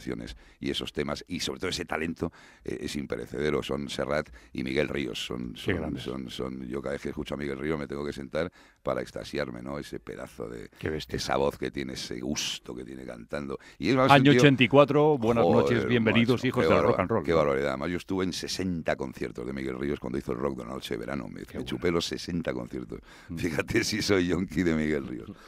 y esos temas y sobre todo ese talento eh, es imperecedero. Son Serrat y Miguel Ríos. Son, son, son, son- yo cada vez que escucho a Miguel Ríos me tengo que sentar para extasiarme, ¿no? Ese pedazo de esa voz que tiene, ese gusto que tiene cantando. Y es más, Año tío- 84, buenas Joder, noches, bienvenidos macho, hijos del rock and roll. Qué barbaridad. Además, yo estuve en 60 conciertos de Miguel Ríos cuando hizo el Rock de Noche de Verano. Me, me chupé los 60 conciertos. Mm. Fíjate si soy yonki de Miguel Ríos.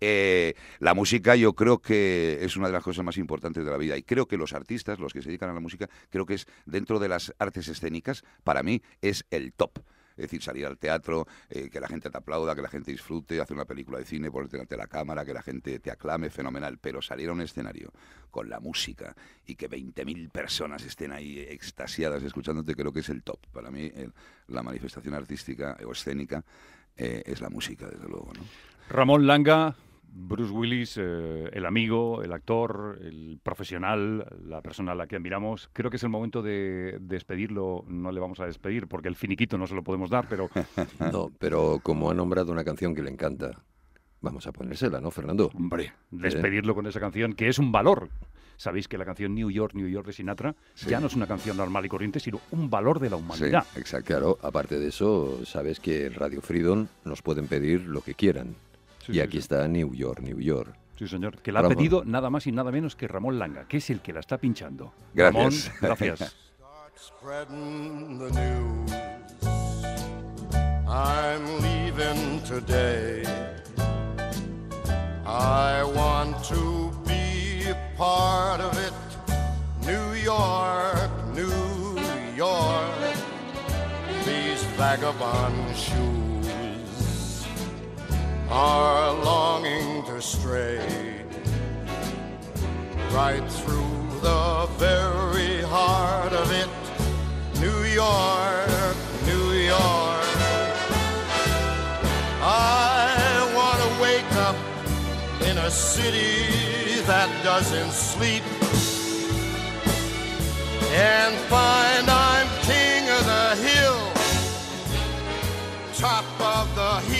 Eh, la música yo creo que es una de las cosas más importantes de la vida y creo que los artistas, los que se dedican a la música, creo que es dentro de las artes escénicas, para mí es el top. Es decir, salir al teatro, eh, que la gente te aplauda, que la gente disfrute, hacer una película de cine, ponerte delante de la cámara, que la gente te aclame, fenomenal. Pero salir a un escenario con la música y que 20.000 personas estén ahí extasiadas escuchándote, creo que es el top. Para mí, la manifestación artística o escénica eh, es la música, desde luego. ¿no? Ramón Langa, Bruce Willis, eh, el amigo, el actor, el profesional, la persona a la que admiramos. Creo que es el momento de despedirlo. No le vamos a despedir porque el finiquito no se lo podemos dar, pero No, pero como ha nombrado una canción que le encanta, vamos a ponérsela, ¿no, Fernando? hombre, despedirlo con esa canción que es un valor. Sabéis que la canción New York, New York de Sinatra Sí. ya no es una canción normal y corriente, sino un valor de la humanidad. exacto. Claro, aparte de eso, sabes que en Radio Freedom nos pueden pedir lo que quieran. Sí, y aquí sí. está New York, New York. Sí, señor. Que la ha Ramón. pedido nada más y nada menos que Ramón Langa, que es el que la está pinchando. Gracias. Ramón, gracias. spreading the news. I'm leaving today. I want to be a part of it. New York, New York. These vagabond shoes are longing to stray right through the very heart of it. New York, New York. I want to wake up in a city that doesn't sleep and find I'm king of the hill, top of the heap.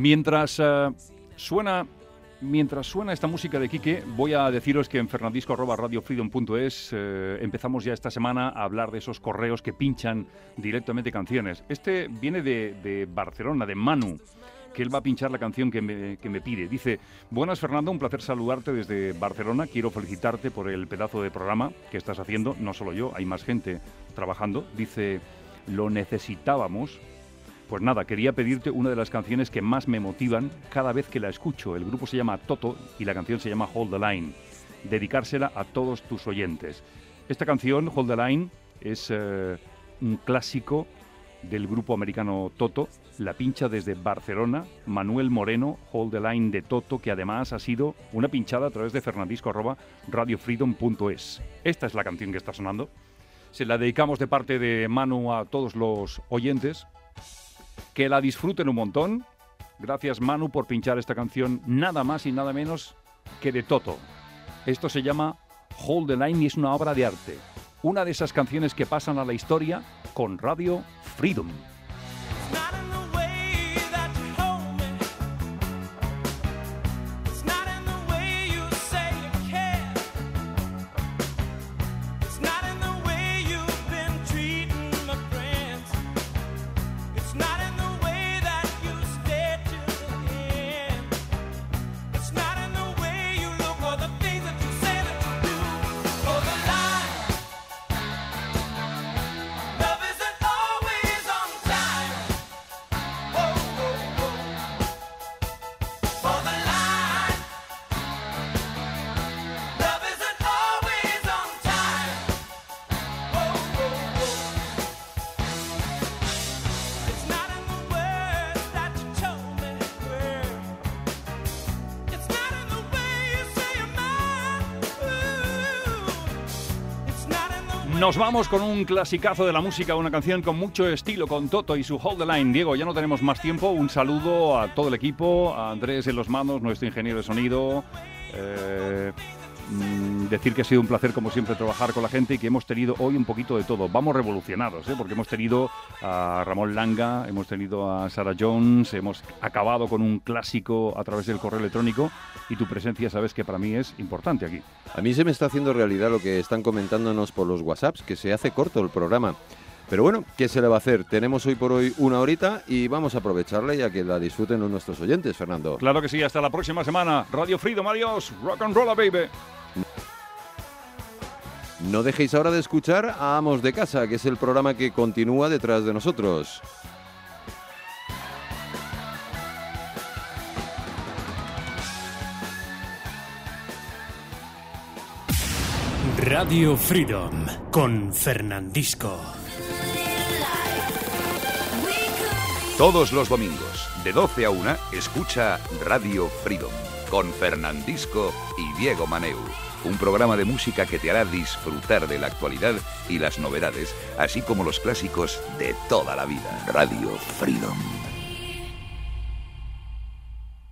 Mientras eh, suena Mientras suena esta música de Quique, voy a deciros que en fernandisco.radiofreedom.es eh, empezamos ya esta semana a hablar de esos correos que pinchan directamente canciones. Este viene de, Barcelona, de Manu, que él va a pinchar la canción que me, que me pide. Dice, buenas Fernando, un placer saludarte desde Barcelona. Quiero felicitarte por el pedazo de programa que estás haciendo. No solo yo, hay más gente trabajando. Dice, lo necesitábamos. Pues nada, quería pedirte una de las canciones que más me motivan cada vez que la escucho. El grupo se llama Toto y la canción se llama Hold the Line. Dedicársela a todos tus oyentes. Esta canción, Hold the Line, es eh, un clásico del grupo americano Toto. La pincha desde Barcelona Manuel Moreno, Hold the Line de Toto, que además ha sido una pinchada a través de fernandisco.radiofreedom.es. Esta es la canción que está sonando. Se la dedicamos de parte de Manu a todos los oyentes. Que la disfruten un montón. Gracias Manu por pinchar esta canción nada más y nada menos que de Toto. Esto se llama Hold the Line y es una obra de arte. Una de esas canciones que pasan a la historia con Radio Freedom. Nos vamos con un clasicazo de la música, una canción con mucho estilo, con Toto y su Hold the Line. Diego, ya no tenemos más tiempo. Un saludo a todo el equipo, a Andrés en los mandos, nuestro ingeniero de sonido. Eh, mm, decir que ha sido un placer, como siempre, trabajar con la gente y que hemos tenido hoy un poquito de todo. Vamos revolucionados, ¿eh? porque hemos tenido a Ramón Langa, hemos tenido a Sarah Jones, hemos acabado con un clásico a través del correo electrónico y tu presencia, sabes que para mí es importante aquí. A mí se me está haciendo realidad lo que están comentándonos por los WhatsApps, que se hace corto el programa. Pero bueno, ¿qué se le va a hacer? Tenemos hoy por hoy una horita y vamos a aprovecharla ya que la disfruten nuestros oyentes, Fernando. Claro que sí, hasta la próxima semana. Radio Freedom, adiós. Rock and roll, baby. No dejéis ahora de escuchar a Amos de Casa, que es el programa que continúa detrás de nosotros. Radio Freedom con Fernandisco. Todos los domingos, de 12 a 1, escucha Radio Freedom con Fernandisco y Diego Maneu. Un programa de música que te hará disfrutar de la actualidad y las novedades, así como los clásicos de toda la vida. Radio Freedom.